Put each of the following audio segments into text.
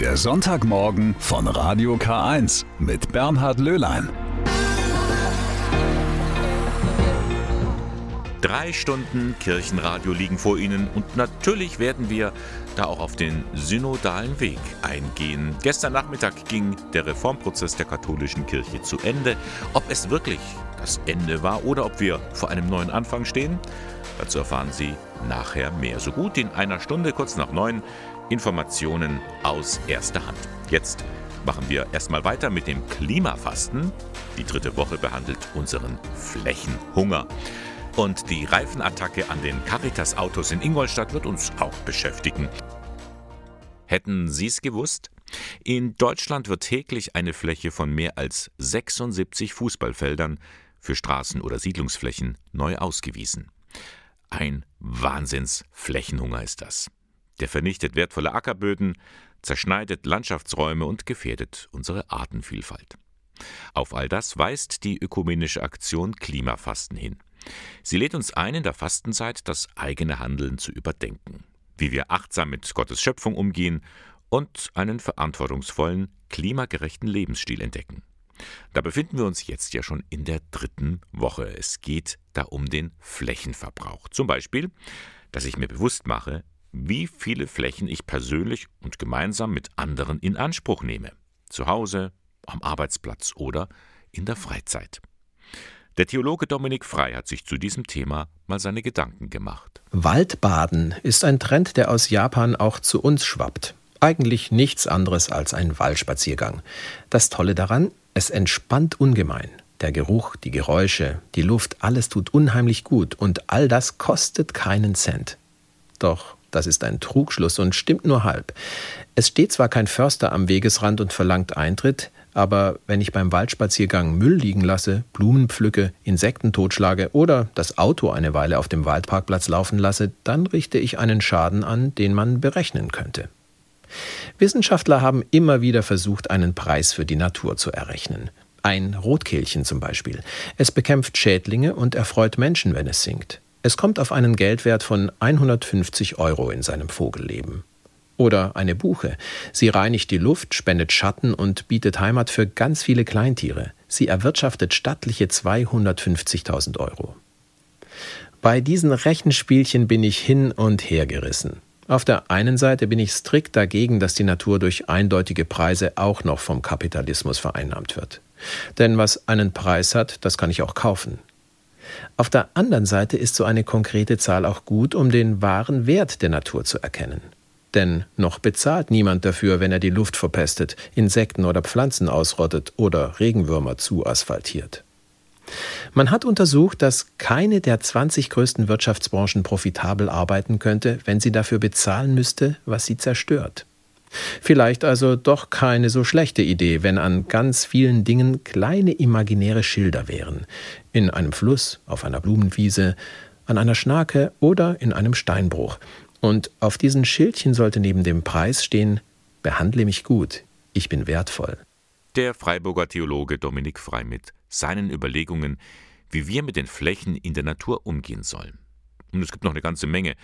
Der Sonntagmorgen von Radio K1 mit Bernhard Löhlein. Drei Stunden Kirchenradio liegen vor Ihnen und natürlich werden wir da auch auf den synodalen Weg eingehen. Gestern Nachmittag ging der Reformprozess der katholischen Kirche zu Ende. Ob es wirklich das Ende war oder ob wir vor einem neuen Anfang stehen, dazu erfahren Sie nachher mehr. So gut in einer Stunde, kurz nach neun, Informationen aus erster Hand. Jetzt machen wir erstmal weiter mit dem Klimafasten. Die dritte Woche behandelt unseren Flächenhunger. Und die Reifenattacke an den Caritas-Autos in Ingolstadt wird uns auch beschäftigen. Hätten Sie es gewusst? In Deutschland wird täglich eine Fläche von mehr als 76 Fußballfeldern für Straßen oder Siedlungsflächen neu ausgewiesen. Ein Wahnsinnsflächenhunger ist das. Der vernichtet wertvolle Ackerböden, zerschneidet Landschaftsräume und gefährdet unsere Artenvielfalt. Auf all das weist die ökumenische Aktion Klimafasten hin. Sie lädt uns ein, in der Fastenzeit das eigene Handeln zu überdenken, wie wir achtsam mit Gottes Schöpfung umgehen und einen verantwortungsvollen, klimagerechten Lebensstil entdecken. Da befinden wir uns jetzt ja schon in der dritten Woche. Es geht da um den Flächenverbrauch. Zum Beispiel, dass ich mir bewusst mache, wie viele Flächen ich persönlich und gemeinsam mit anderen in Anspruch nehme. Zu Hause, am Arbeitsplatz oder in der Freizeit. Der Theologe Dominik Frei hat sich zu diesem Thema mal seine Gedanken gemacht. Waldbaden ist ein Trend, der aus Japan auch zu uns schwappt. Eigentlich nichts anderes als ein Waldspaziergang. Das Tolle daran, es entspannt ungemein. Der Geruch, die Geräusche, die Luft, alles tut unheimlich gut und all das kostet keinen Cent. Doch das ist ein Trugschluss und stimmt nur halb. Es steht zwar kein Förster am Wegesrand und verlangt Eintritt, aber wenn ich beim Waldspaziergang Müll liegen lasse, Blumen pflücke, Insekten totschlage oder das Auto eine Weile auf dem Waldparkplatz laufen lasse, dann richte ich einen Schaden an, den man berechnen könnte. Wissenschaftler haben immer wieder versucht, einen Preis für die Natur zu errechnen. Ein Rotkehlchen zum Beispiel. Es bekämpft Schädlinge und erfreut Menschen, wenn es singt. Es kommt auf einen Geldwert von 150 Euro in seinem Vogelleben. Oder eine Buche. Sie reinigt die Luft, spendet Schatten und bietet Heimat für ganz viele Kleintiere. Sie erwirtschaftet stattliche 250.000 Euro. Bei diesen Rechenspielchen bin ich hin und her gerissen. Auf der einen Seite bin ich strikt dagegen, dass die Natur durch eindeutige Preise auch noch vom Kapitalismus vereinnahmt wird. Denn was einen Preis hat, das kann ich auch kaufen. Auf der anderen Seite ist so eine konkrete Zahl auch gut, um den wahren Wert der Natur zu erkennen. Denn noch bezahlt niemand dafür, wenn er die Luft verpestet, Insekten oder Pflanzen ausrottet oder Regenwürmer zuasphaltiert. Man hat untersucht, dass keine der 20 größten Wirtschaftsbranchen profitabel arbeiten könnte, wenn sie dafür bezahlen müsste, was sie zerstört. Vielleicht also doch keine so schlechte Idee, wenn an ganz vielen Dingen kleine imaginäre Schilder wären. In einem Fluss, auf einer Blumenwiese, an einer Schnake oder in einem Steinbruch. Und auf diesen Schildchen sollte neben dem Preis stehen: Behandle mich gut, ich bin wertvoll. Der Freiburger Theologe Dominik Frei mit seinen Überlegungen, wie wir mit den Flächen in der Natur umgehen sollen. Und es gibt noch eine ganze Menge,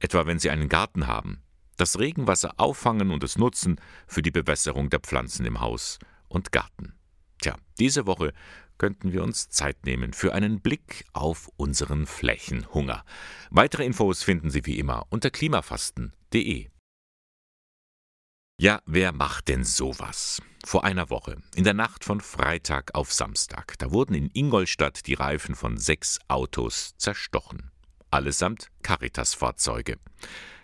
etwa wenn Sie einen Garten haben. Das Regenwasser auffangen und es nutzen für die Bewässerung der Pflanzen im Haus und Garten. Tja, diese Woche könnten wir uns Zeit nehmen für einen Blick auf unseren Flächenhunger. Weitere Infos finden Sie wie immer unter klimafasten.de. Ja, wer macht denn sowas? Vor einer Woche, in der Nacht von Freitag auf Samstag, da wurden in Ingolstadt die Reifen von sechs Autos zerstochen. Allesamt Caritas-Fahrzeuge.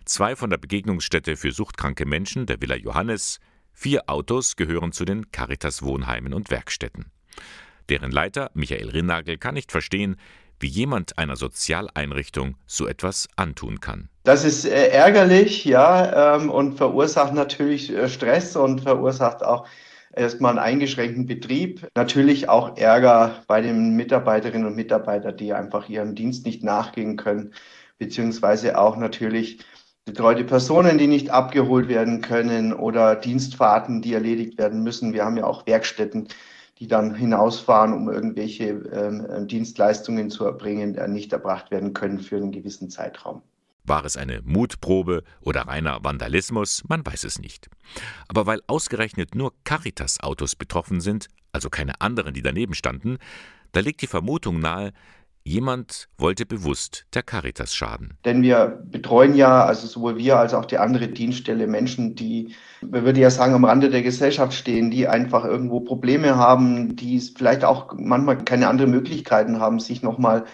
Zwei von der Begegnungsstätte für suchtkranke Menschen, der Villa Johannes, vier Autos gehören zu den Caritas-Wohnheimen und Werkstätten. Deren Leiter, Michael Rinnagel, kann nicht verstehen, wie jemand einer Sozialeinrichtung so etwas antun kann. Das ist äh, ärgerlich, ja, ähm, und verursacht natürlich äh, Stress und verursacht auch erstmal einen eingeschränkten Betrieb. Natürlich auch Ärger bei den Mitarbeiterinnen und Mitarbeitern, die einfach ihrem Dienst nicht nachgehen können, beziehungsweise auch natürlich betreute Personen, die nicht abgeholt werden können oder Dienstfahrten, die erledigt werden müssen. Wir haben ja auch Werkstätten, die dann hinausfahren, um irgendwelche ähm, Dienstleistungen zu erbringen, die nicht erbracht werden können für einen gewissen Zeitraum. War es eine Mutprobe oder reiner Vandalismus? Man weiß es nicht. Aber weil ausgerechnet nur Caritas-Autos betroffen sind, also keine anderen, die daneben standen, da liegt die Vermutung nahe, Jemand wollte bewusst der Caritas schaden. Denn wir betreuen ja, also sowohl wir als auch die andere Dienststelle, Menschen, die, wir würden ja sagen, am Rande der Gesellschaft stehen, die einfach irgendwo Probleme haben, die vielleicht auch manchmal keine anderen Möglichkeiten haben, sich nochmal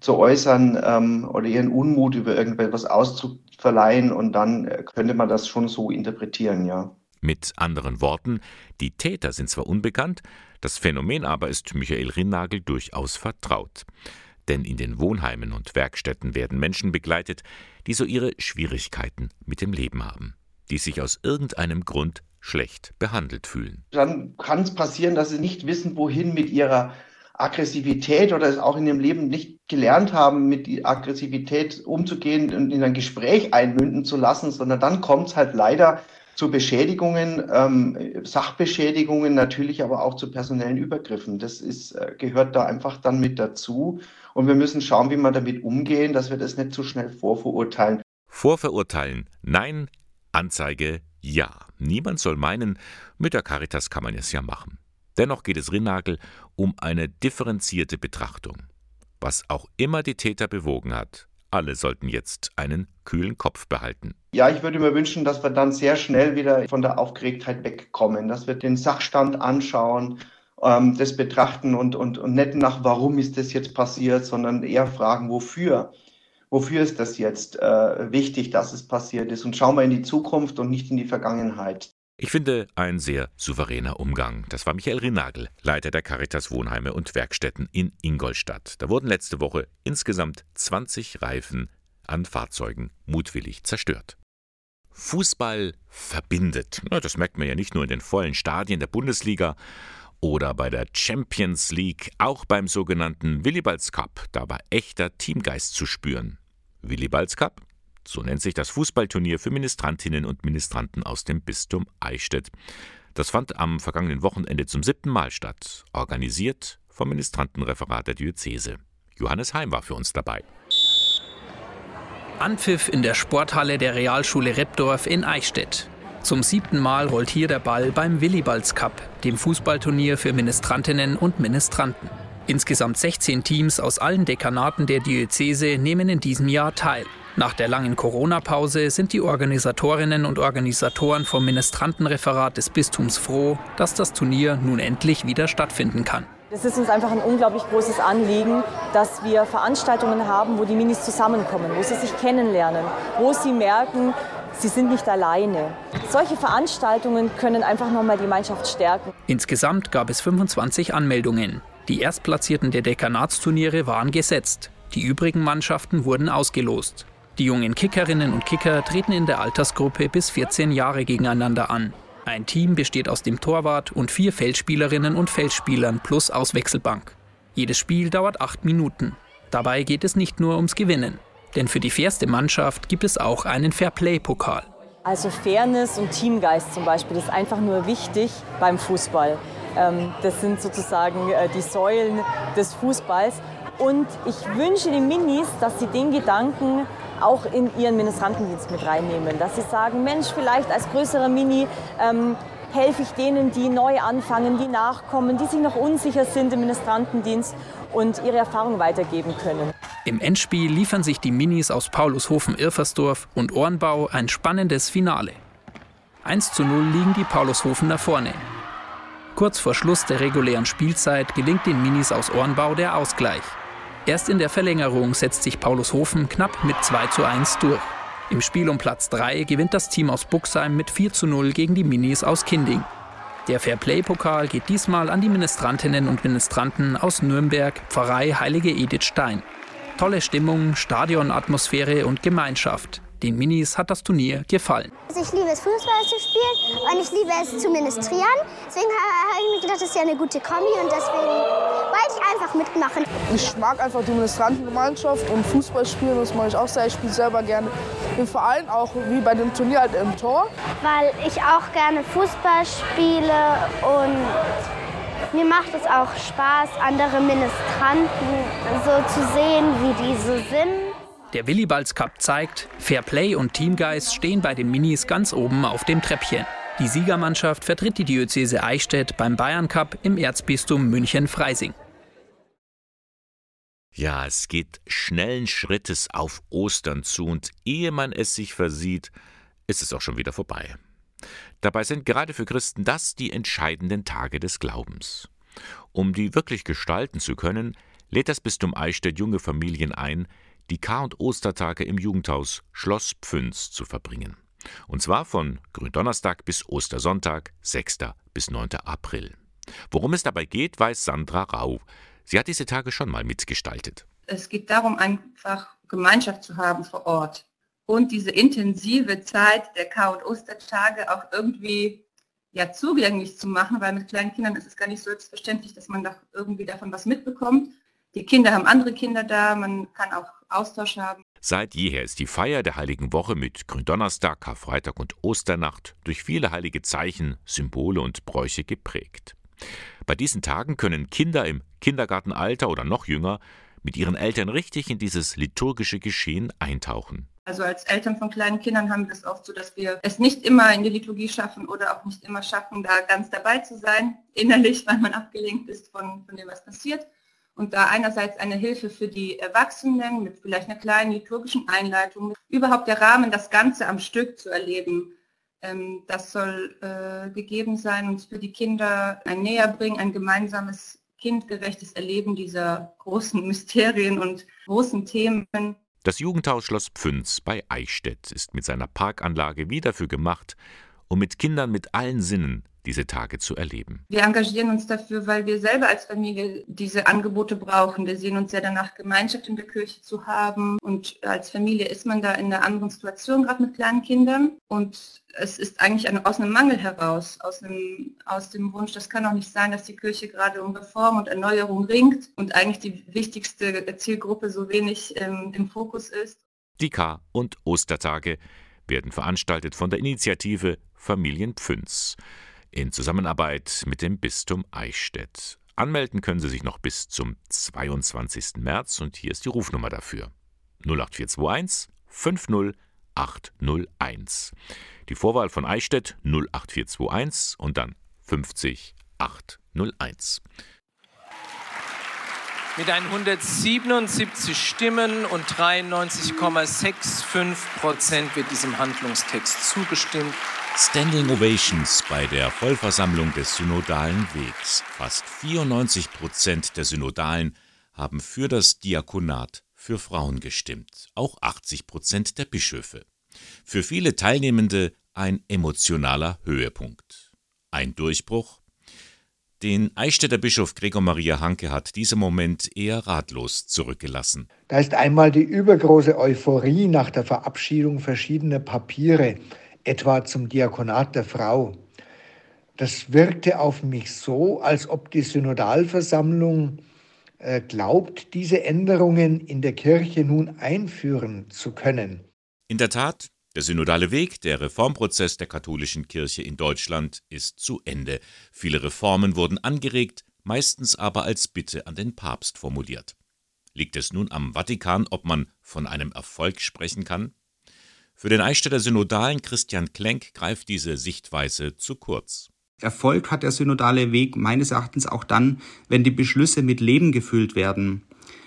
zu äußern ähm, oder ihren Unmut über irgendetwas Ausdruck verleihen. Und dann könnte man das schon so interpretieren, ja. Mit anderen Worten, die Täter sind zwar unbekannt, das Phänomen aber ist Michael Rinnagel durchaus vertraut denn in den Wohnheimen und Werkstätten werden Menschen begleitet, die so ihre Schwierigkeiten mit dem Leben haben, die sich aus irgendeinem Grund schlecht behandelt fühlen. Dann kann es passieren, dass sie nicht wissen, wohin mit ihrer Aggressivität oder es auch in ihrem Leben nicht gelernt haben, mit Aggressivität umzugehen und in ein Gespräch einmünden zu lassen, sondern dann kommt es halt leider zu Beschädigungen, ähm, Sachbeschädigungen, natürlich aber auch zu personellen Übergriffen. Das ist, äh, gehört da einfach dann mit dazu. Und wir müssen schauen, wie wir damit umgehen, dass wir das nicht zu schnell vorverurteilen. Vorverurteilen, nein, Anzeige, ja. Niemand soll meinen, mit der Caritas kann man es ja machen. Dennoch geht es Rinnagel um eine differenzierte Betrachtung. Was auch immer die Täter bewogen hat, alle sollten jetzt einen kühlen Kopf behalten. Ja, ich würde mir wünschen, dass wir dann sehr schnell wieder von der Aufgeregtheit wegkommen, dass wir den Sachstand anschauen, ähm, das betrachten und, und, und nicht nach, warum ist das jetzt passiert, sondern eher fragen, wofür. Wofür ist das jetzt äh, wichtig, dass es passiert ist? Und schauen wir in die Zukunft und nicht in die Vergangenheit. Ich finde ein sehr souveräner Umgang. Das war Michael Rinagel, Leiter der Caritas Wohnheime und Werkstätten in Ingolstadt. Da wurden letzte Woche insgesamt 20 Reifen an Fahrzeugen mutwillig zerstört. Fußball verbindet. Das merkt man ja nicht nur in den vollen Stadien der Bundesliga oder bei der Champions League, auch beim sogenannten Willibalds Cup. Da war echter Teamgeist zu spüren. Willibalds Cup? So nennt sich das Fußballturnier für Ministrantinnen und Ministranten aus dem Bistum Eichstätt. Das fand am vergangenen Wochenende zum siebten Mal statt, organisiert vom Ministrantenreferat der Diözese. Johannes Heim war für uns dabei. Anpfiff in der Sporthalle der Realschule Reppdorf in Eichstätt. Zum siebten Mal rollt hier der Ball beim Willibalds Cup, dem Fußballturnier für Ministrantinnen und Ministranten. Insgesamt 16 Teams aus allen Dekanaten der Diözese nehmen in diesem Jahr teil. Nach der langen Corona-Pause sind die Organisatorinnen und Organisatoren vom Ministrantenreferat des Bistums froh, dass das Turnier nun endlich wieder stattfinden kann. Es ist uns einfach ein unglaublich großes Anliegen, dass wir Veranstaltungen haben, wo die Minis zusammenkommen, wo sie sich kennenlernen, wo sie merken, sie sind nicht alleine. Solche Veranstaltungen können einfach nochmal die Gemeinschaft stärken. Insgesamt gab es 25 Anmeldungen. Die Erstplatzierten der Dekanatsturniere waren gesetzt. Die übrigen Mannschaften wurden ausgelost. Die jungen Kickerinnen und Kicker treten in der Altersgruppe bis 14 Jahre gegeneinander an. Ein Team besteht aus dem Torwart und vier Feldspielerinnen und Feldspielern plus Auswechselbank. Jedes Spiel dauert acht Minuten. Dabei geht es nicht nur ums Gewinnen. Denn für die fairste Mannschaft gibt es auch einen Fairplay-Pokal. Also Fairness und Teamgeist zum Beispiel, das ist einfach nur wichtig beim Fußball. Ähm, das sind sozusagen äh, die Säulen des Fußballs. Und ich wünsche den Minis, dass sie den Gedanken auch in ihren Ministrantendienst mit reinnehmen. Dass sie sagen, Mensch, vielleicht als größerer Mini ähm, helfe ich denen, die neu anfangen, die nachkommen, die sich noch unsicher sind im Ministrantendienst und ihre Erfahrung weitergeben können. Im Endspiel liefern sich die Minis aus Paulushofen-Irfersdorf und Ohrenbau ein spannendes Finale. 1 zu 0 liegen die Paulushofener vorne. Kurz vor Schluss der regulären Spielzeit gelingt den Minis aus Ohrenbau der Ausgleich. Erst in der Verlängerung setzt sich Paulus Hofen knapp mit 2 zu 1 durch. Im Spiel um Platz 3 gewinnt das Team aus Buxheim mit 4 zu 0 gegen die Minis aus Kinding. Der Fairplay-Pokal geht diesmal an die Ministrantinnen und Ministranten aus Nürnberg, Pfarrei Heilige Edith Stein. Tolle Stimmung, Stadionatmosphäre und Gemeinschaft. Den Minis hat das Turnier gefallen. Also ich liebe es, Fußball zu spielen und ich liebe es zu ministrieren. Deswegen habe ich mir gedacht, das ist ja eine gute Kombi und deswegen wollte ich einfach mitmachen. Ich mag einfach die Ministrantengemeinschaft und Fußball spielen, das mache ich auch sehr. Ich spiele selber gerne im Verein, auch wie bei dem Turnier halt im Tor. Weil ich auch gerne Fußball spiele und mir macht es auch Spaß, andere Ministranten so zu sehen, wie die so sind Der Willibalds Cup zeigt, Fairplay und Teamgeist stehen bei den Minis ganz oben auf dem Treppchen. Die Siegermannschaft vertritt die Diözese Eichstätt beim Bayern Cup im Erzbistum München-Freising. Ja, es geht schnellen Schrittes auf Ostern zu und ehe man es sich versieht, ist es auch schon wieder vorbei. Dabei sind gerade für Christen das die entscheidenden Tage des Glaubens. Um die wirklich gestalten zu können, lädt das Bistum Eichstätt junge Familien ein, die Kar- und Ostertage im Jugendhaus Schloss Pfünz zu verbringen. Und zwar von Gründonnerstag bis Ostersonntag, 6. bis 9. April. Worum es dabei geht, weiß Sandra Rau. Sie hat diese Tage schon mal mitgestaltet. Es geht darum, einfach Gemeinschaft zu haben vor Ort und diese intensive Zeit der Kar- und Ostertage auch irgendwie ja, zugänglich zu machen, weil mit kleinen Kindern ist es gar nicht selbstverständlich, dass man doch irgendwie davon was mitbekommt. Die Kinder haben andere Kinder da, man kann auch Austausch haben. Seit jeher ist die Feier der Heiligen Woche mit Gründonnerstag, Karfreitag und Osternacht durch viele heilige Zeichen, Symbole und Bräuche geprägt. Bei diesen Tagen können Kinder im Kindergartenalter oder noch jünger mit ihren Eltern richtig in dieses liturgische Geschehen eintauchen. Also als Eltern von kleinen Kindern haben wir es oft so, dass wir es nicht immer in die Liturgie schaffen oder auch nicht immer schaffen, da ganz dabei zu sein, innerlich, weil man abgelenkt ist von, von dem, was passiert und da einerseits eine Hilfe für die Erwachsenen mit vielleicht einer kleinen liturgischen Einleitung, überhaupt der Rahmen, das Ganze am Stück zu erleben. Ähm, das soll äh, gegeben sein und für die Kinder ein Näherbringen, ein gemeinsames kindgerechtes Erleben dieser großen Mysterien und großen Themen. Das Jugendhaus Schloss Pfünz bei Eichstätt ist mit seiner Parkanlage wie dafür gemacht, um mit Kindern mit allen Sinnen diese Tage zu erleben. Wir engagieren uns dafür, weil wir selber als Familie diese Angebote brauchen. Wir sehen uns ja danach, Gemeinschaft in der Kirche zu haben. Und als Familie ist man da in einer anderen Situation, gerade mit kleinen Kindern. Und es ist eigentlich ein, aus einem Mangel heraus, aus, einem, aus dem Wunsch, das kann auch nicht sein, dass die Kirche gerade um Reform und Erneuerung ringt und eigentlich die wichtigste Zielgruppe so wenig ähm, im Fokus ist. Die K- und Ostertage werden veranstaltet von der Initiative Familien Pfünz in Zusammenarbeit mit dem Bistum Eichstätt. Anmelden können Sie sich noch bis zum 22. März und hier ist die Rufnummer dafür. 08421 50801. Die Vorwahl von Eichstätt 08421 und dann 50801. Mit 177 Stimmen und 93,65 Prozent wird diesem Handlungstext zugestimmt. Standing Ovations bei der Vollversammlung des Synodalen Wegs. Fast 94 Prozent der Synodalen haben für das Diakonat für Frauen gestimmt, auch 80 Prozent der Bischöfe. Für viele Teilnehmende ein emotionaler Höhepunkt. Ein Durchbruch? Den Eichstätter Bischof Gregor Maria Hanke hat dieser Moment eher ratlos zurückgelassen. Da ist einmal die übergroße Euphorie nach der Verabschiedung verschiedener Papiere etwa zum Diakonat der Frau. Das wirkte auf mich so, als ob die Synodalversammlung äh, glaubt, diese Änderungen in der Kirche nun einführen zu können. In der Tat, der synodale Weg, der Reformprozess der katholischen Kirche in Deutschland ist zu Ende. Viele Reformen wurden angeregt, meistens aber als Bitte an den Papst formuliert. Liegt es nun am Vatikan, ob man von einem Erfolg sprechen kann? Für den Eichstätter Synodalen Christian Klenk greift diese Sichtweise zu kurz. Erfolg hat der synodale Weg meines Erachtens auch dann, wenn die Beschlüsse mit Leben gefüllt werden.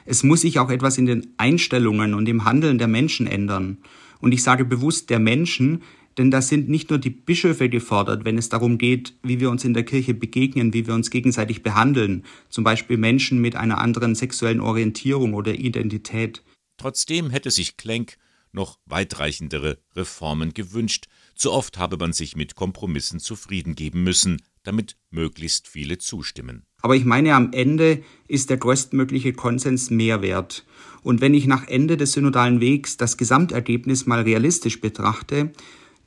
Es muss sich auch etwas in den Einstellungen und im Handeln der Menschen ändern. Und ich sage bewusst der Menschen, denn da sind nicht nur die Bischöfe gefordert, wenn es darum geht, wie wir uns in der Kirche begegnen, wie wir uns gegenseitig behandeln, zum Beispiel Menschen mit einer anderen sexuellen Orientierung oder Identität. Trotzdem hätte sich Klenk noch weitreichendere Reformen gewünscht. Zu oft habe man sich mit Kompromissen zufrieden geben müssen, damit möglichst viele zustimmen. Aber ich meine, am Ende ist der größtmögliche Konsens mehr wert. Und wenn ich nach Ende des synodalen Wegs das Gesamtergebnis mal realistisch betrachte,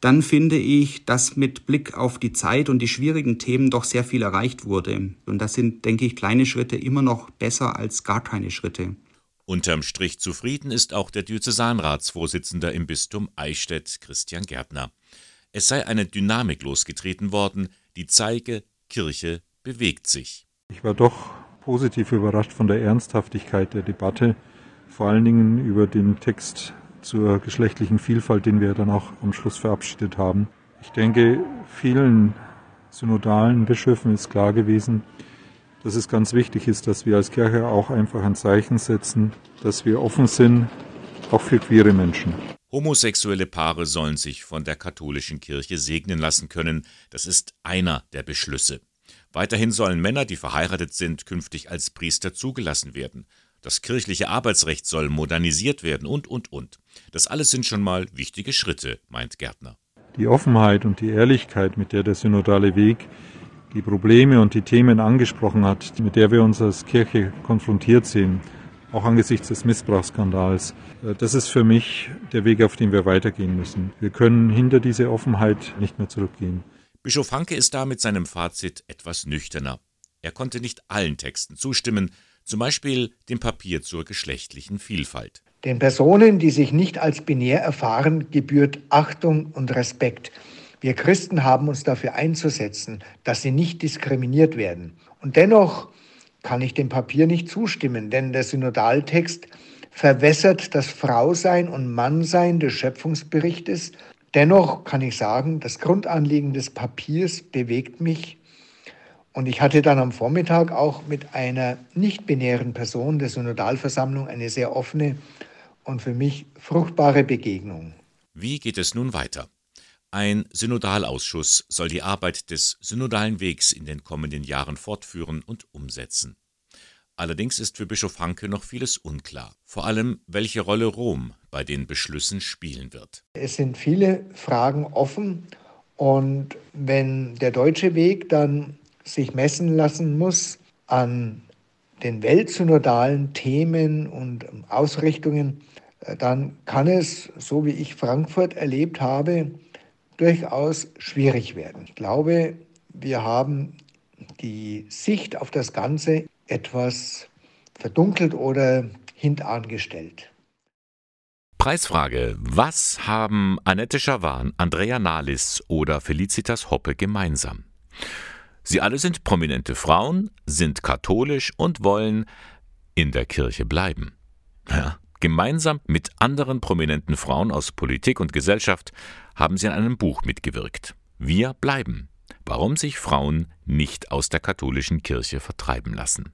dann finde ich, dass mit Blick auf die Zeit und die schwierigen Themen doch sehr viel erreicht wurde. Und das sind, denke ich, kleine Schritte immer noch besser als gar keine Schritte. Unterm Strich zufrieden ist auch der Diözesanratsvorsitzender im Bistum Eichstätt, Christian Gärtner. Es sei eine Dynamik losgetreten worden, die zeige, Kirche bewegt sich. Ich war doch positiv überrascht von der Ernsthaftigkeit der Debatte. vor allen Dingen über den Text zur geschlechtlichen Vielfalt, den wir dann auch am Schluss verabschiedet haben. Ich denke, vielen synodalen Bischöfen ist klar gewesen, dass es ganz wichtig ist, dass wir als Kirche auch einfach ein Zeichen setzen, dass wir offen sind, auch für queere Menschen. Homosexuelle Paare sollen sich von der katholischen Kirche segnen lassen können. Das ist einer der Beschlüsse. Weiterhin sollen Männer, die verheiratet sind, künftig als Priester zugelassen werden. Das kirchliche Arbeitsrecht soll modernisiert werden und, und, und. Das alles sind schon mal wichtige Schritte, meint Gärtner. Die Offenheit und die Ehrlichkeit, mit der der synodale Weg die Probleme und die Themen angesprochen hat, mit der wir uns als Kirche konfrontiert sehen, auch angesichts des Missbrauchsskandals, äh, das ist für mich der Weg, auf den wir weitergehen müssen. Wir können hinter diese Offenheit nicht mehr zurückgehen. Bischof Hanke ist da mit seinem Fazit etwas nüchterner. Er konnte nicht allen Texten zustimmen, zum Beispiel dem Papier zur geschlechtlichen Vielfalt. Den Personen, die sich nicht als binär erfahren, gebührt Achtung und Respekt. Wir Christen haben uns dafür einzusetzen, dass sie nicht diskriminiert werden. Und dennoch kann ich dem Papier nicht zustimmen, denn der Synodaltext verwässert das Frausein und Mannsein des Schöpfungsberichtes. Dennoch kann ich sagen, das Grundanliegen des Papiers bewegt mich und ich hatte dann am Vormittag auch mit einer nicht-binären Person der Synodalversammlung eine sehr offene und für mich fruchtbare Begegnung. Wie geht es nun weiter? Ein Synodalausschuss soll die Arbeit des synodalen Wegs in den kommenden Jahren fortführen und umsetzen. Allerdings ist für Bischof Hanke noch vieles unklar, vor allem welche Rolle Rom bei den Beschlüssen spielen wird. Es sind viele Fragen offen und wenn der deutsche Weg dann sich messen lassen muss an den weltsynodalen Themen und Ausrichtungen, äh, dann kann es, so wie ich Frankfurt erlebt habe, durchaus schwierig werden. Ich glaube, wir haben die Sicht auf das Ganze etwas verdunkelt oder hintangestellt. Preisfrage. Was haben Annette Schawan, Andrea Nahlis oder Felicitas Hoppe gemeinsam? Sie alle sind prominente Frauen, sind katholisch und wollen in der Kirche bleiben. Ja, gemeinsam mit anderen prominenten Frauen aus Politik und Gesellschaft haben sie an einem Buch mitgewirkt. Wir bleiben. Warum sich Frauen nicht aus der katholischen Kirche vertreiben lassen.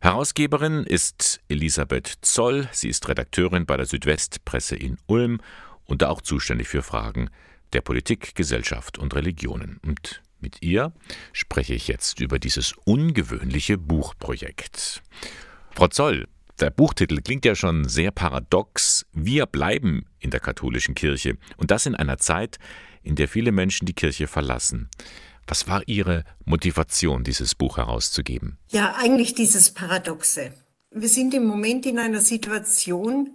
Herausgeberin ist Elisabeth Zoll. Sie ist Redakteurin bei der Südwestpresse in Ulm und auch zuständig für Fragen der Politik, Gesellschaft und Religionen. Und mit ihr spreche ich jetzt über dieses ungewöhnliche Buchprojekt. Frau Zoll, der Buchtitel klingt ja schon sehr paradox. Wir bleiben in der katholischen Kirche und das in einer Zeit, in der viele Menschen die Kirche verlassen. Was war Ihre Motivation, dieses Buch herauszugeben? Ja, eigentlich dieses Paradoxe. Wir sind im Moment in einer Situation,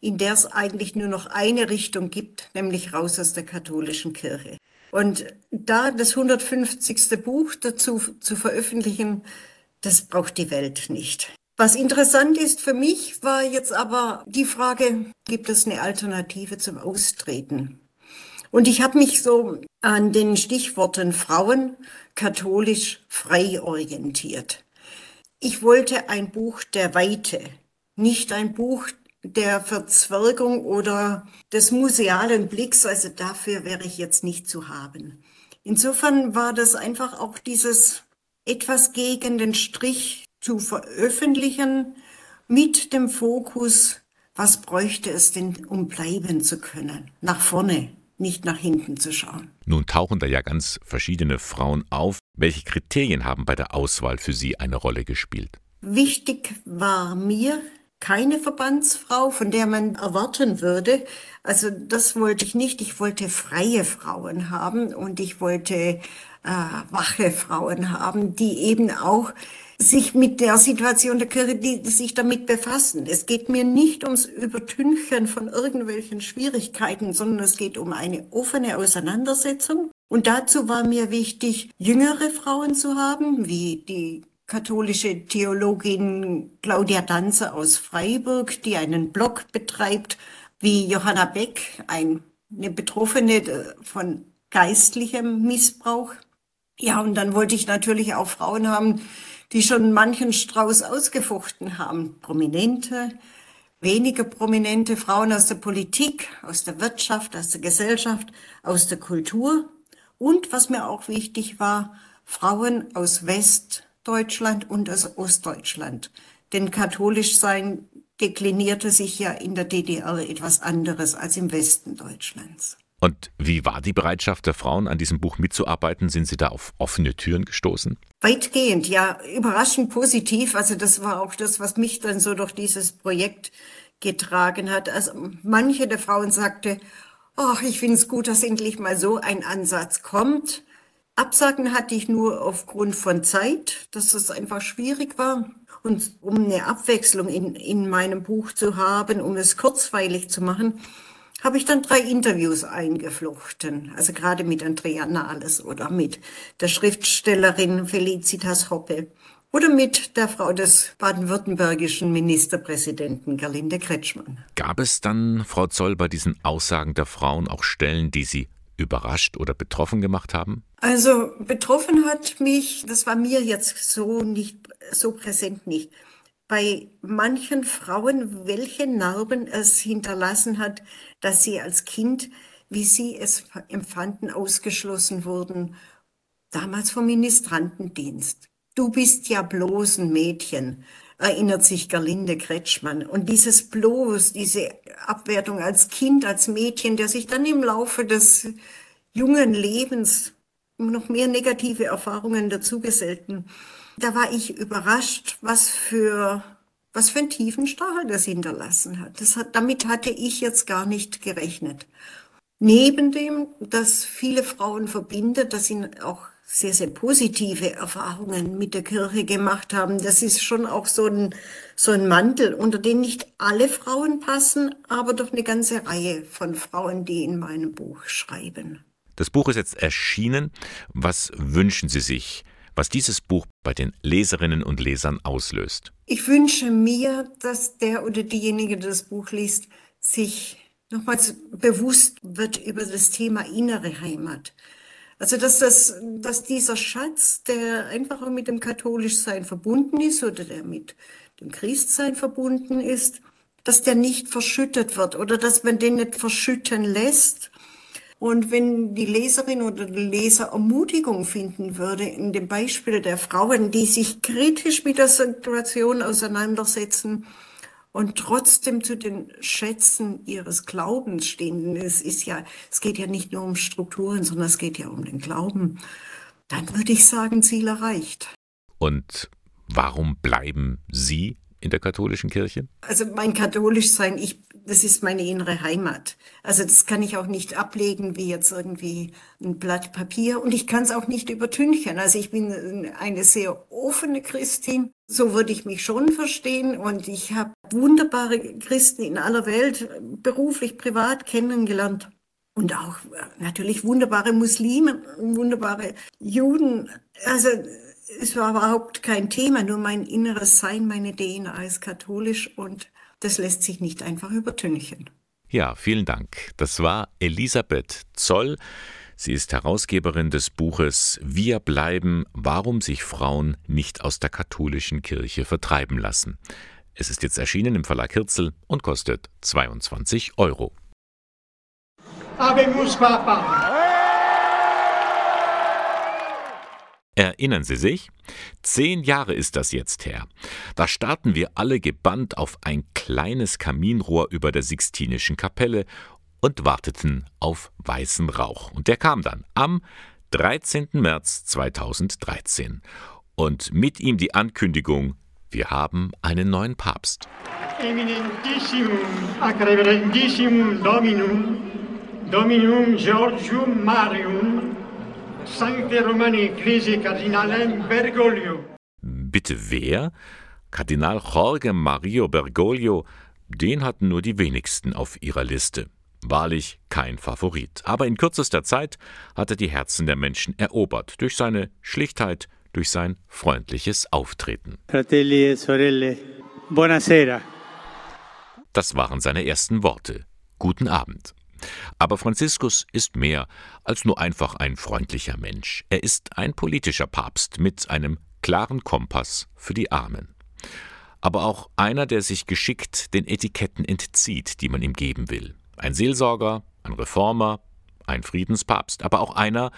in der es eigentlich nur noch eine Richtung gibt, nämlich raus aus der katholischen Kirche. Und da das 150. Buch dazu zu veröffentlichen, das braucht die Welt nicht. Was interessant ist für mich, war jetzt aber die Frage, gibt es eine Alternative zum Austreten? Und ich habe mich so an den Stichworten Frauen, katholisch, frei orientiert. Ich wollte ein Buch der Weite, nicht ein Buch der Verzwergung oder des musealen Blicks, also dafür wäre ich jetzt nicht zu haben. Insofern war das einfach auch dieses etwas gegen den Strich zu veröffentlichen mit dem Fokus, was bräuchte es denn, um bleiben zu können, nach vorne, nicht nach hinten zu schauen. Nun tauchen da ja ganz verschiedene Frauen auf. Welche Kriterien haben bei der Auswahl für Sie eine Rolle gespielt? Wichtig war mir, keine Verbandsfrau, von der man erwarten würde. Also das wollte ich nicht. Ich wollte freie Frauen haben und ich wollte äh, wache Frauen haben, die eben auch sich mit der Situation der Kirche, die sich damit befassen. Es geht mir nicht ums Übertünchen von irgendwelchen Schwierigkeiten, sondern es geht um eine offene Auseinandersetzung. Und dazu war mir wichtig, jüngere Frauen zu haben, wie die katholische Theologin Claudia Danzer aus Freiburg, die einen Blog betreibt, wie Johanna Beck, eine Betroffene von geistlichem Missbrauch. Ja, und dann wollte ich natürlich auch Frauen haben, die schon manchen Strauß ausgefochten haben. Prominente, wenige prominente Frauen aus der Politik, aus der Wirtschaft, aus der Gesellschaft, aus der Kultur und, was mir auch wichtig war, Frauen aus Westdeutschland und aus Ostdeutschland. Denn katholisch sein deklinierte sich ja in der DDR etwas anderes als im Westen Deutschlands. Und wie war die Bereitschaft der Frauen, an diesem Buch mitzuarbeiten? Sind Sie da auf offene Türen gestoßen? Weitgehend, ja, überraschend positiv. Also das war auch das, was mich dann so durch dieses Projekt getragen hat. Also manche der Frauen sagte, oh, ich finde es gut, dass endlich mal so ein Ansatz kommt. Absagen hatte ich nur aufgrund von Zeit, dass es einfach schwierig war. Und um eine Abwechslung in, in meinem Buch zu haben, um es kurzweilig zu machen, habe ich dann drei Interviews eingeflochten. Also gerade mit Andrea Nahles oder mit der Schriftstellerin Felicitas Hoppe oder mit der Frau des baden-württembergischen Ministerpräsidenten Gerlinde Kretschmann. Gab es dann, Frau Zoll, bei diesen Aussagen der Frauen auch Stellen, die Sie überrascht oder betroffen gemacht haben? Also betroffen hat mich, das war mir jetzt so nicht so präsent nicht bei manchen Frauen, welche Narben es hinterlassen hat, dass sie als Kind, wie sie es empfanden, ausgeschlossen wurden, damals vom Ministrantendienst. Du bist ja bloß ein Mädchen, erinnert sich Gerlinde Kretschmann. Und dieses bloß, diese Abwertung als Kind, als Mädchen, der sich dann im Laufe des jungen Lebens noch mehr negative Erfahrungen dazugesellten, da war ich überrascht, was für, was für einen tiefen Strahl das hinterlassen hat. Das hat. Damit hatte ich jetzt gar nicht gerechnet. Neben dem, dass viele Frauen verbindet, dass sie auch sehr, sehr positive Erfahrungen mit der Kirche gemacht haben. Das ist schon auch so ein, so ein Mantel, unter den nicht alle Frauen passen, aber doch eine ganze Reihe von Frauen, die in meinem Buch schreiben. Das Buch ist jetzt erschienen. Was wünschen Sie sich was dieses Buch bei den Leserinnen und Lesern auslöst. Ich wünsche mir, dass der oder diejenige, der das Buch liest, sich nochmals bewusst wird über das Thema innere Heimat. Also dass, das, dass dieser Schatz, der einfach auch mit dem Katholischsein verbunden ist oder der mit dem Christsein verbunden ist, dass der nicht verschüttet wird oder dass man den nicht verschütten lässt, und wenn die Leserin oder der Leser Ermutigung finden würde in dem Beispiel der Frauen, die sich kritisch mit der Situation auseinandersetzen und trotzdem zu den Schätzen ihres Glaubens stehen, es ist ja, es geht ja nicht nur um Strukturen, sondern es geht ja um den Glauben, dann würde ich sagen, Ziel erreicht. Und warum bleiben Sie in der katholischen Kirche? Also mein katholisch sein, ich, das ist meine innere Heimat. Also das kann ich auch nicht ablegen wie jetzt irgendwie ein Blatt Papier und ich kann es auch nicht übertünchen. Also ich bin eine sehr offene Christin, so würde ich mich schon verstehen und ich habe wunderbare Christen in aller Welt beruflich, privat kennengelernt. Und auch natürlich wunderbare Muslime, wunderbare Juden. Also es war überhaupt kein Thema, nur mein inneres Sein, meine DNA ist katholisch und das lässt sich nicht einfach übertünchen. Ja, vielen Dank. Das war Elisabeth Zoll. Sie ist Herausgeberin des Buches Wir bleiben, warum sich Frauen nicht aus der katholischen Kirche vertreiben lassen. Es ist jetzt erschienen im Verlag Hirzel und kostet 22 Euro. Habemus Papa. Erinnern Sie sich? Zehn Jahre ist das jetzt her. Da starrten wir alle gebannt auf ein kleines Kaminrohr über der Sixtinischen Kapelle und warteten auf weißen Rauch. Und der kam dann am 13. März 2013. Und mit ihm die Ankündigung, wir haben einen neuen Papst. Eminentissimum, acreverentissimum Dominum, Dominum Georgium Marium, Sancte Romani Ecclesi Kardinalem Bergoglio. Bitte wer? Kardinal Jorge Mario Bergoglio, den hatten nur die wenigsten auf ihrer Liste. Wahrlich kein Favorit. Aber in kürzester Zeit hat er die Herzen der Menschen erobert, durch seine Schlichtheit, durch sein freundliches Auftreten. Fratelli e sorelle, buonasera. Das waren seine ersten Worte. Guten Abend. Aber Franziskus ist mehr als nur einfach ein freundlicher Mensch. Er ist ein politischer Papst mit einem klaren Kompass für die Armen. aber auch einer, der sich geschickt den Etiketten entzieht, die man ihm geben will. Ein Seelsorger, ein Reformer, ein Friedenspapst, aber auch einer,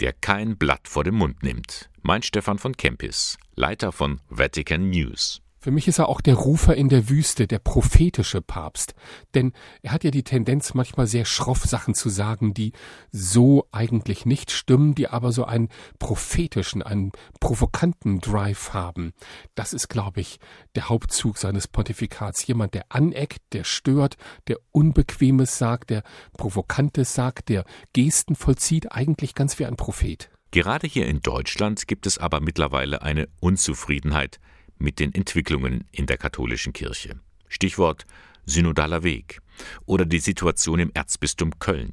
der kein Blatt vor den Mund nimmt, meint Stefan von Kempis, Leiter von Vatican News. Für mich ist er auch der Rufer in der Wüste, der prophetische Papst. Denn er hat ja die Tendenz, manchmal sehr schroff Sachen zu sagen, die so eigentlich nicht stimmen, die aber so einen prophetischen, einen provokanten Drive haben. Das ist, glaube ich, der Hauptzug seines Pontifikats. Jemand, der aneckt, der stört, der Unbequemes sagt, der Provokantes sagt, der Gesten vollzieht, eigentlich ganz wie ein Prophet. Gerade hier in Deutschland gibt es aber mittlerweile eine Unzufriedenheit mit den Entwicklungen in der katholischen Kirche. Stichwort synodaler Weg oder die Situation im Erzbistum Köln.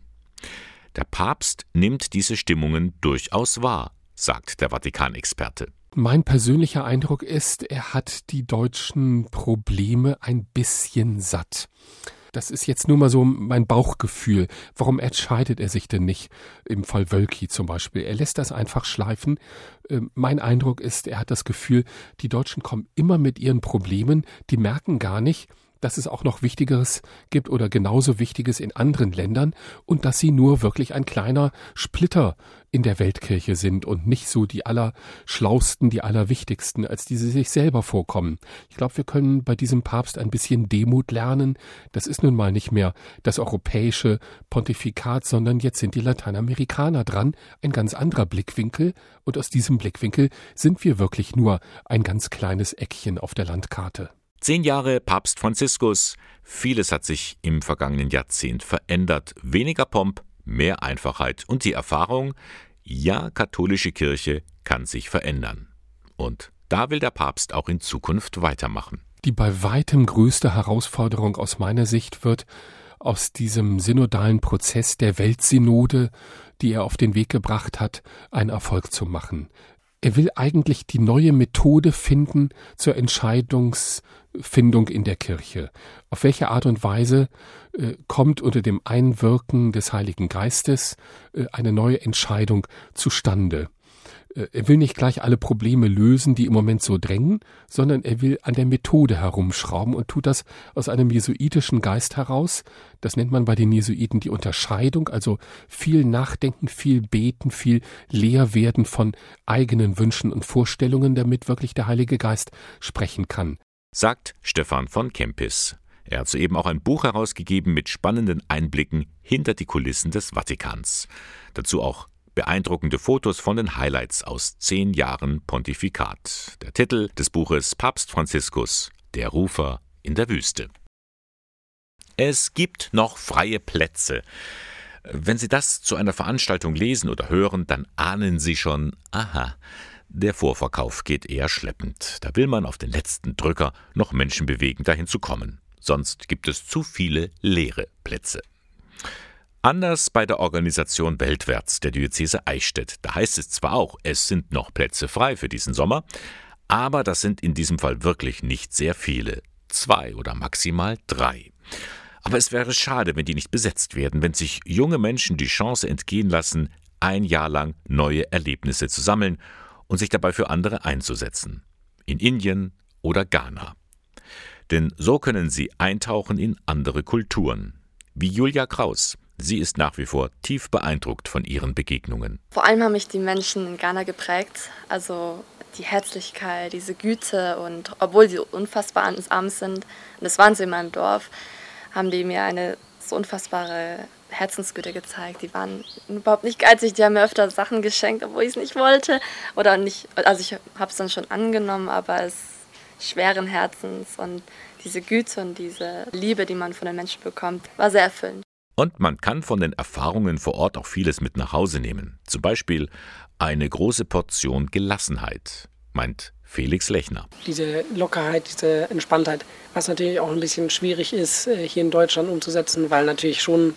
Der Papst nimmt diese Stimmungen durchaus wahr, sagt der Vatikanexperte. Mein persönlicher Eindruck ist, er hat die deutschen Probleme ein bisschen satt. Das ist jetzt nur mal so mein Bauchgefühl. Warum entscheidet er sich denn nicht im Fall Wölki zum Beispiel? Er lässt das einfach schleifen. Ähm, mein Eindruck ist, er hat das Gefühl, die Deutschen kommen immer mit ihren Problemen, die merken gar nicht, dass es auch noch Wichtigeres gibt oder genauso Wichtiges in anderen Ländern und dass sie nur wirklich ein kleiner Splitter in der Weltkirche sind und nicht so die allerschlausten, die allerwichtigsten, als die sie sich selber vorkommen. Ich glaube, wir können bei diesem Papst ein bisschen Demut lernen. Das ist nun mal nicht mehr das europäische Pontifikat, sondern jetzt sind die Lateinamerikaner dran, ein ganz anderer Blickwinkel und aus diesem Blickwinkel sind wir wirklich nur ein ganz kleines Eckchen auf der Landkarte. Zehn Jahre Papst Franziskus. Vieles hat sich im vergangenen Jahrzehnt verändert. Weniger Pomp, mehr Einfachheit und die Erfahrung, ja, katholische Kirche kann sich verändern. Und da will der Papst auch in Zukunft weitermachen. Die bei weitem größte Herausforderung aus meiner Sicht wird, aus diesem synodalen Prozess der Weltsynode, die er auf den Weg gebracht hat, einen Erfolg zu machen. Er will eigentlich die neue Methode finden zur Entscheidungsfindung in der Kirche. Auf welche Art und Weise äh, kommt unter dem Einwirken des Heiligen Geistes äh, eine neue Entscheidung zustande? Äh, er will nicht gleich alle Probleme lösen, die im Moment so drängen, sondern er will an der Methode herumschrauben und tut das aus einem jesuitischen Geist heraus. Das nennt man bei den Jesuiten die Unterscheidung, also viel Nachdenken, viel Beten, viel Leerwerden von eigenen Wünschen und Vorstellungen, damit wirklich der Heilige Geist sprechen kann. Sagt Stefan von Kempis. Er hat soeben auch ein Buch herausgegeben mit spannenden Einblicken hinter die Kulissen des Vatikans. Dazu auch beeindruckende Fotos von den Highlights aus zehn Jahren Pontifikat. Der Titel des Buches Papst Franziskus, Der Rufer in der Wüste. Es gibt noch freie Plätze. Wenn Sie das zu einer Veranstaltung lesen oder hören, dann ahnen Sie schon, aha, der Vorverkauf geht eher schleppend. Da will man auf den letzten Drücker noch Menschen bewegen, dahin zu kommen. Sonst gibt es zu viele leere Plätze. Anders bei der Organisation Weltwärts der Diözese Eichstätt. Da heißt es zwar auch, es sind noch Plätze frei für diesen Sommer, aber das sind in diesem Fall wirklich nicht sehr viele. Zwei oder maximal drei. Aber es wäre schade, wenn die nicht besetzt werden, wenn sich junge Menschen die Chance entgehen lassen, ein Jahr lang neue Erlebnisse zu sammeln und sich dabei für andere einzusetzen. In Indien oder Ghana. Denn so können sie eintauchen in andere Kulturen. Wie Julia Kraus. Sie ist nach wie vor tief beeindruckt von ihren Begegnungen. Vor allem haben mich die Menschen in Ghana geprägt. Also die Herzlichkeit, diese Güte und obwohl sie unfassbar arm sind, und das waren sie in meinem Dorf, haben die mir eine so unfassbare Herzensgüte gezeigt. Die waren überhaupt nicht geizig, die haben mir öfter Sachen geschenkt, obwohl ich es nicht wollte. Oder nicht, also ich habe es dann schon angenommen, aber es schweren Herzens und diese Güte und diese Liebe, die man von den Menschen bekommt, war sehr erfüllend. Und man kann von den Erfahrungen vor Ort auch vieles mit nach Hause nehmen. Zum Beispiel eine große Portion Gelassenheit, meint Felix Lechner. Diese Lockerheit, diese Entspanntheit, was natürlich auch ein bisschen schwierig ist, äh, hier in Deutschland umzusetzen, weil natürlich schon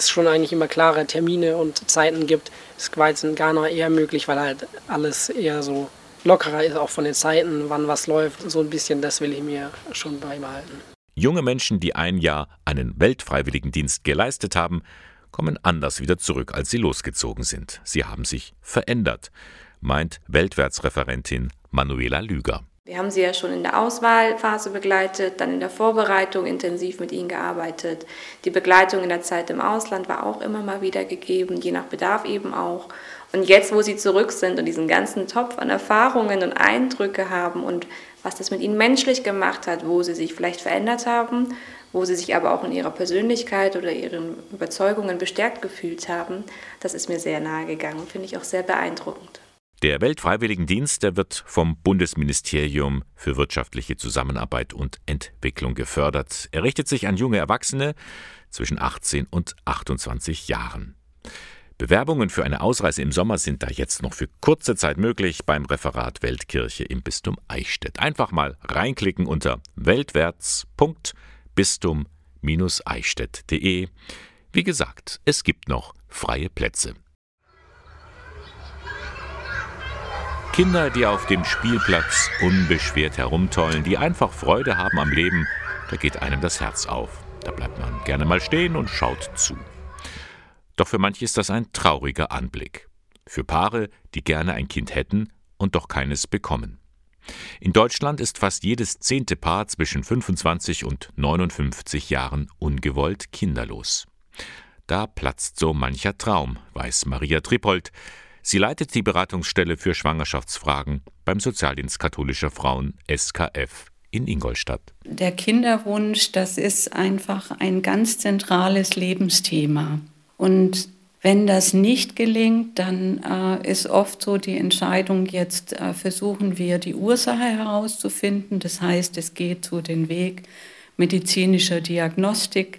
es schon eigentlich immer klare Termine und Zeiten gibt. Es war in Ghana eher möglich, weil halt alles eher so lockerer ist, auch von den Zeiten, wann was läuft. So ein bisschen, das will ich mir schon beibehalten. Junge Menschen, die ein Jahr einen Weltfreiwilligendienst geleistet haben, kommen anders wieder zurück, als sie losgezogen sind. Sie haben sich verändert, meint Weltwärtsreferentin Manuela Lüger. Wir haben sie ja schon in der Auswahlphase begleitet, dann in der Vorbereitung intensiv mit ihnen gearbeitet. Die Begleitung in der Zeit im Ausland war auch immer mal wieder gegeben, je nach Bedarf eben auch. Und jetzt, wo sie zurück sind und diesen ganzen Topf an Erfahrungen und Eindrücke haben und was das mit ihnen menschlich gemacht hat, wo sie sich vielleicht verändert haben, wo sie sich aber auch in ihrer Persönlichkeit oder ihren Überzeugungen bestärkt gefühlt haben, das ist mir sehr nahe gegangen und finde ich auch sehr beeindruckend. Der Weltfreiwilligendienst, der wird vom Bundesministerium für wirtschaftliche Zusammenarbeit und Entwicklung gefördert. Er richtet sich an junge Erwachsene zwischen 18 und 28 Jahren. Bewerbungen für eine Ausreise im Sommer sind da jetzt noch für kurze Zeit möglich beim Referat Weltkirche im Bistum Eichstätt. Einfach mal reinklicken unter weltwärts.bistum-eichstätt.de. Wie gesagt, es gibt noch freie Plätze. Kinder, die auf dem Spielplatz unbeschwert herumtollen, die einfach Freude haben am Leben, da geht einem das Herz auf. Da bleibt man gerne mal stehen und schaut zu. Doch für manche ist das ein trauriger Anblick. Für Paare, die gerne ein Kind hätten und doch keines bekommen. In Deutschland ist fast jedes zehnte Paar zwischen 25 und 59 Jahren ungewollt kinderlos. Da platzt so mancher Traum, weiß Maria Trippold. Sie leitet die Beratungsstelle für Schwangerschaftsfragen beim Sozialdienst katholischer Frauen SKF in Ingolstadt. Der Kinderwunsch, das ist einfach ein ganz zentrales Lebensthema. Und wenn das nicht gelingt, dann äh, ist oft so die Entscheidung, jetzt äh, versuchen wir die Ursache herauszufinden. Das heißt, es geht so den Weg medizinischer Diagnostik.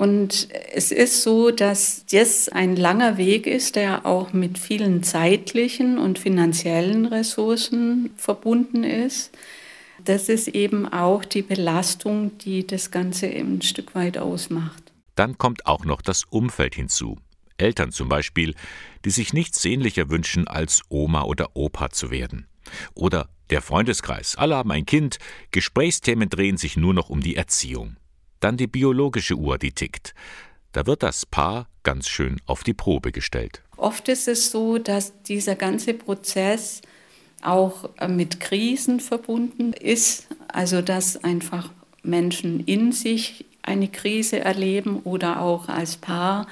Und es ist so, dass das ein langer Weg ist, der auch mit vielen zeitlichen und finanziellen Ressourcen verbunden ist. Das ist eben auch die Belastung, die das Ganze ein Stück weit ausmacht. Dann kommt auch noch das Umfeld hinzu. Eltern zum Beispiel, die sich nichts sehnlicher wünschen, als Oma oder Opa zu werden. Oder der Freundeskreis, alle haben ein Kind, Gesprächsthemen drehen sich nur noch um die Erziehung. Dann die biologische Uhr, die tickt. Da wird das Paar ganz schön auf die Probe gestellt. Oft ist es so, dass dieser ganze Prozess auch äh, mit Krisen verbunden ist, also dass einfach Menschen in sich eine Krise erleben oder auch als Paar.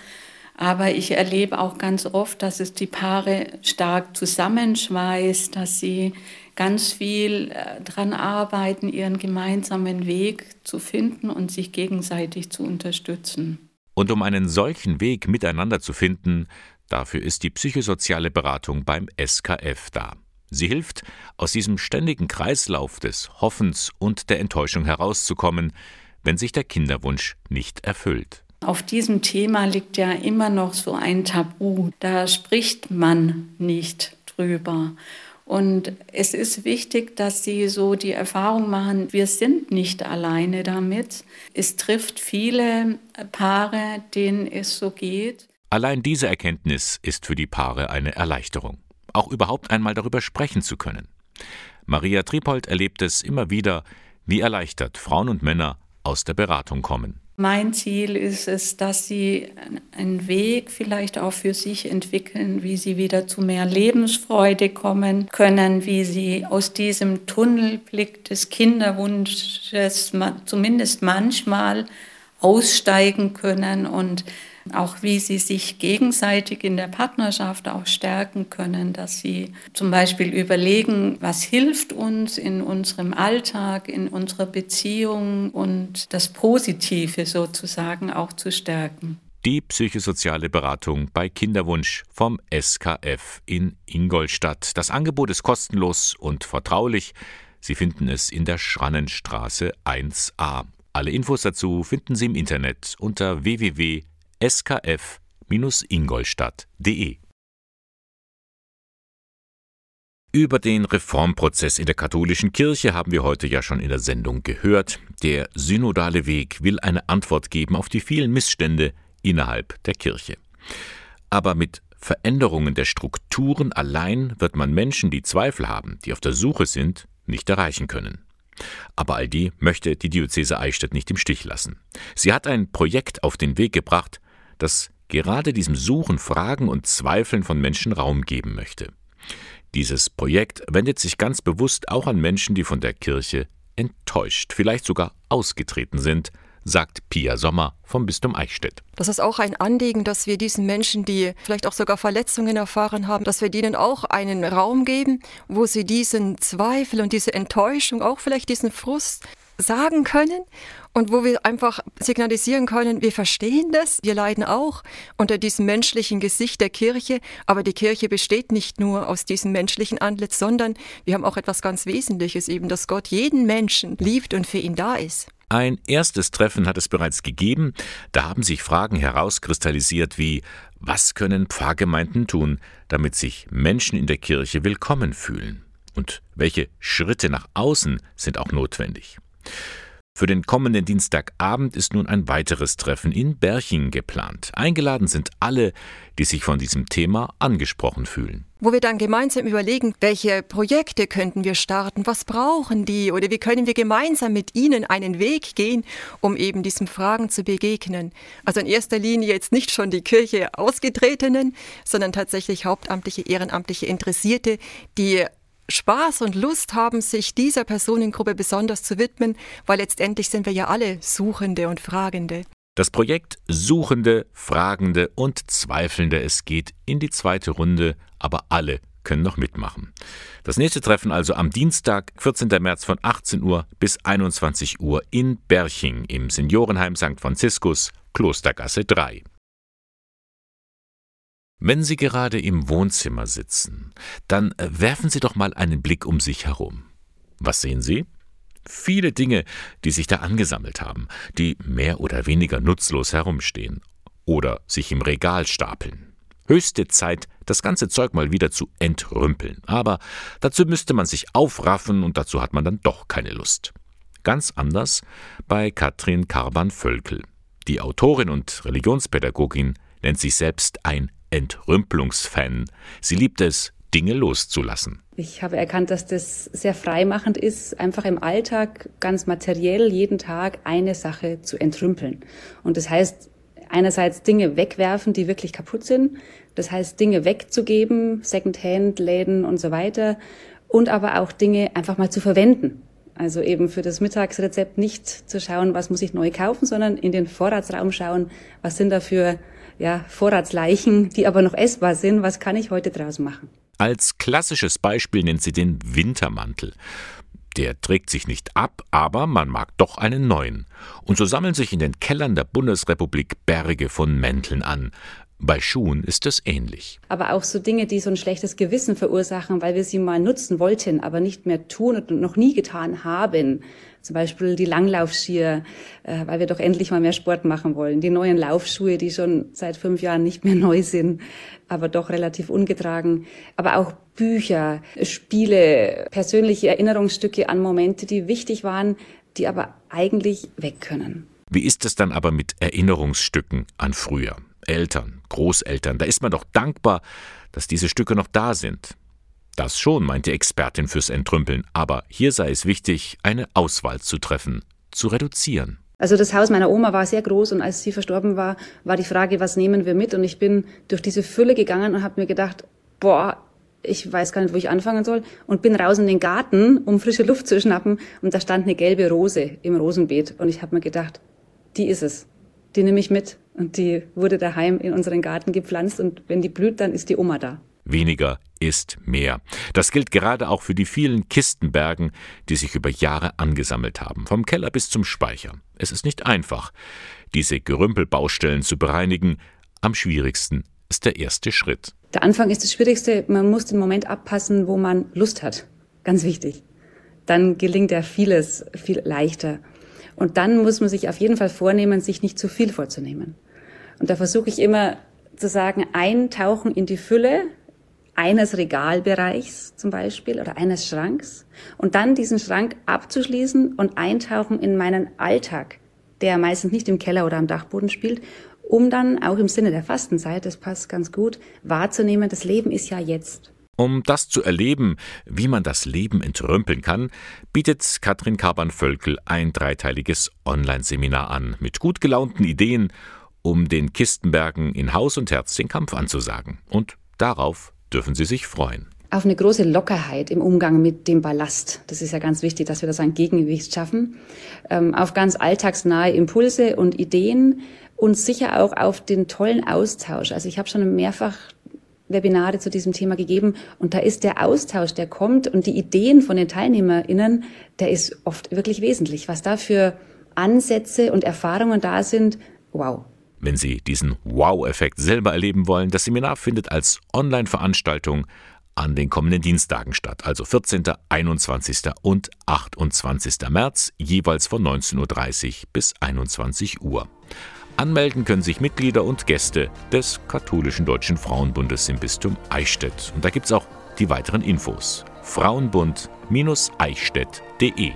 Aber ich erlebe auch ganz oft, dass es die Paare stark zusammenschweißt, dass sie ganz viel äh, daran arbeiten, ihren gemeinsamen Weg zu finden und sich gegenseitig zu unterstützen. Und um einen solchen Weg miteinander zu finden, dafür ist die psychosoziale Beratung beim SKF da. Sie hilft, aus diesem ständigen Kreislauf des Hoffens und der Enttäuschung herauszukommen, wenn sich der Kinderwunsch nicht erfüllt. Auf diesem Thema liegt ja immer noch so ein Tabu. Da spricht man nicht drüber. Und es ist wichtig, dass Sie so die Erfahrung machen, wir sind nicht alleine damit. Es trifft viele Paare, denen es so geht. Allein diese Erkenntnis ist für die Paare eine Erleichterung. Auch überhaupt einmal darüber sprechen zu können. Maria Triepold erlebt es immer wieder, wie erleichtert Frauen und Männer aus der Beratung kommen. Mein Ziel ist es, dass sie einen Weg vielleicht auch für sich entwickeln, wie sie wieder zu mehr Lebensfreude kommen können, wie sie aus diesem Tunnelblick des Kinderwunsches zumindest manchmal aussteigen können und auch wie sie sich gegenseitig in der Partnerschaft auch stärken können, dass sie zum Beispiel überlegen, was hilft uns in unserem Alltag, in unserer Beziehung und das Positive sozusagen auch zu stärken. Die psychosoziale Beratung bei Kinderwunsch vom SKF in Ingolstadt. Das Angebot ist kostenlos und vertraulich. Sie finden es in der Schrannenstraße 1a. Alle Infos dazu finden Sie im Internet unter www skf-ingolstadt.de. Über den Reformprozess in der katholischen Kirche haben wir heute ja schon in der Sendung gehört. Der synodale Weg will eine Antwort geben auf die vielen Missstände innerhalb der Kirche. Aber mit Veränderungen der Strukturen allein wird man Menschen, die Zweifel haben, die auf der Suche sind, nicht erreichen können. Aber all die möchte die Diözese Eichstätt nicht im Stich lassen. Sie hat ein Projekt auf den Weg gebracht, das gerade diesem Suchen, Fragen und Zweifeln von Menschen Raum geben möchte. Dieses Projekt wendet sich ganz bewusst auch an Menschen, die von der Kirche enttäuscht, vielleicht sogar ausgetreten sind, sagt Pia Sommer vom Bistum Eichstätt. Das ist auch ein Anliegen, dass wir diesen Menschen, die vielleicht auch sogar Verletzungen erfahren haben, dass wir denen auch einen Raum geben, wo sie diesen Zweifel und diese Enttäuschung, auch vielleicht diesen Frust sagen können und wo wir einfach signalisieren können, wir verstehen das, wir leiden auch unter diesem menschlichen Gesicht der Kirche, aber die Kirche besteht nicht nur aus diesem menschlichen Antlitz, sondern wir haben auch etwas ganz Wesentliches, eben, dass Gott jeden Menschen liebt und für ihn da ist. Ein erstes Treffen hat es bereits gegeben, da haben sich Fragen herauskristallisiert wie was können Pfarrgemeinden tun, damit sich Menschen in der Kirche willkommen fühlen? Und welche Schritte nach außen sind auch notwendig? Für den kommenden Dienstagabend ist nun ein weiteres Treffen in Berching geplant. Eingeladen sind alle, die sich von diesem Thema angesprochen fühlen. Wo wir dann gemeinsam überlegen, welche Projekte könnten wir starten, was brauchen die oder wie können wir gemeinsam mit ihnen einen Weg gehen, um eben diesen Fragen zu begegnen. Also in erster Linie jetzt nicht schon die Kirche ausgetretenen, sondern tatsächlich hauptamtliche, ehrenamtliche Interessierte, die Spaß und Lust haben, sich dieser Personengruppe besonders zu widmen, weil letztendlich sind wir ja alle Suchende und Fragende. Das Projekt Suchende, Fragende und Zweifelnde, es geht in die zweite Runde, aber alle können noch mitmachen. Das nächste Treffen also am Dienstag, 14. März von 18 Uhr bis 21 Uhr in Berching im Seniorenheim St. Franziskus, Klostergasse 3. Wenn Sie gerade im Wohnzimmer sitzen, dann werfen Sie doch mal einen Blick um sich herum. Was sehen Sie? Viele Dinge, die sich da angesammelt haben, die mehr oder weniger nutzlos herumstehen oder sich im Regal stapeln. Höchste Zeit, das ganze Zeug mal wieder zu entrümpeln. Aber dazu müsste man sich aufraffen und dazu hat man dann doch keine Lust. Ganz anders bei Katrin Karban-Völkel. Die Autorin und Religionspädagogin nennt sich selbst ein Entrümpelungsfan. Sie liebt es, Dinge loszulassen. Ich habe erkannt, dass das sehr freimachend ist, einfach im Alltag ganz materiell jeden Tag eine Sache zu entrümpeln. Und das heißt, einerseits Dinge wegwerfen, die wirklich kaputt sind. Das heißt, Dinge wegzugeben, Secondhand-Läden und so weiter. Und aber auch Dinge einfach mal zu verwenden. Also eben für das Mittagsrezept nicht zu schauen, was muss ich neu kaufen, sondern in den Vorratsraum schauen, was sind da für ja, Vorratsleichen, die aber noch essbar sind. Was kann ich heute draus machen? Als klassisches Beispiel nennt sie den Wintermantel. Der trägt sich nicht ab, aber man mag doch einen neuen. Und so sammeln sich in den Kellern der Bundesrepublik Berge von Mänteln an. Bei Schuhen ist es ähnlich. Aber auch so Dinge, die so ein schlechtes Gewissen verursachen, weil wir sie mal nutzen wollten, aber nicht mehr tun und noch nie getan haben. Zum Beispiel die Langlaufskier, äh, weil wir doch endlich mal mehr Sport machen wollen. Die neuen Laufschuhe, die schon seit fünf Jahren nicht mehr neu sind, aber doch relativ ungetragen. Aber auch Bücher, Spiele, persönliche Erinnerungsstücke an Momente, die wichtig waren, die aber eigentlich weg können. Wie ist es dann aber mit Erinnerungsstücken an früher? Eltern, Großeltern, da ist man doch dankbar, dass diese Stücke noch da sind. Das schon, meint die Expertin fürs Entrümpeln, aber hier sei es wichtig, eine Auswahl zu treffen, zu reduzieren. Also das Haus meiner Oma war sehr groß und als sie verstorben war, war die Frage, was nehmen wir mit? Und ich bin durch diese Fülle gegangen und habe mir gedacht, boah, ich weiß gar nicht, wo ich anfangen soll. Und bin raus in den Garten, um frische Luft zu schnappen. Und da stand eine gelbe Rose im Rosenbeet. Und ich habe mir gedacht, die ist es. Die nehme ich mit und die wurde daheim in unseren Garten gepflanzt und wenn die blüht, dann ist die Oma da. Weniger ist mehr. Das gilt gerade auch für die vielen Kistenbergen, die sich über Jahre angesammelt haben, vom Keller bis zum Speicher. Es ist nicht einfach, diese Gerümpelbaustellen zu bereinigen. Am schwierigsten ist der erste Schritt. Der Anfang ist das Schwierigste. Man muss den Moment abpassen, wo man Lust hat. Ganz wichtig. Dann gelingt ja vieles viel leichter. Und dann muss man sich auf jeden Fall vornehmen, sich nicht zu viel vorzunehmen. Und da versuche ich immer zu sagen, eintauchen in die Fülle eines Regalbereichs zum Beispiel oder eines Schranks und dann diesen Schrank abzuschließen und eintauchen in meinen Alltag, der meistens nicht im Keller oder am Dachboden spielt, um dann auch im Sinne der Fastenzeit, das passt ganz gut, wahrzunehmen, das Leben ist ja jetzt. Um das zu erleben, wie man das Leben entrümpeln kann, bietet Katrin Kaban-Völkel ein dreiteiliges Online-Seminar an mit gut gelaunten Ideen, um den Kistenbergen in Haus und Herz den Kampf anzusagen. Und darauf dürfen Sie sich freuen. auf eine große Lockerheit im Umgang mit dem Ballast. Das ist ja ganz wichtig, dass wir das ein Gegengewicht schaffen. Ähm, auf ganz alltagsnahe Impulse und Ideen und sicher auch auf den tollen Austausch. Also ich habe schon mehrfach Webinare zu diesem Thema gegeben und da ist der Austausch, der kommt und die Ideen von den TeilnehmerInnen, der ist oft wirklich wesentlich. Was da für Ansätze und Erfahrungen da sind, wow. Wenn Sie diesen Wow-Effekt selber erleben wollen, das Seminar findet als Online-Veranstaltung an den kommenden Dienstagen statt, also 14., 21. und 28. März, jeweils von 19.30 Uhr bis 21 Uhr. Anmelden können sich Mitglieder und Gäste des Katholischen Deutschen Frauenbundes im Bistum Eichstätt. Und da gibt es auch die weiteren Infos. Frauenbund-eichstätt.de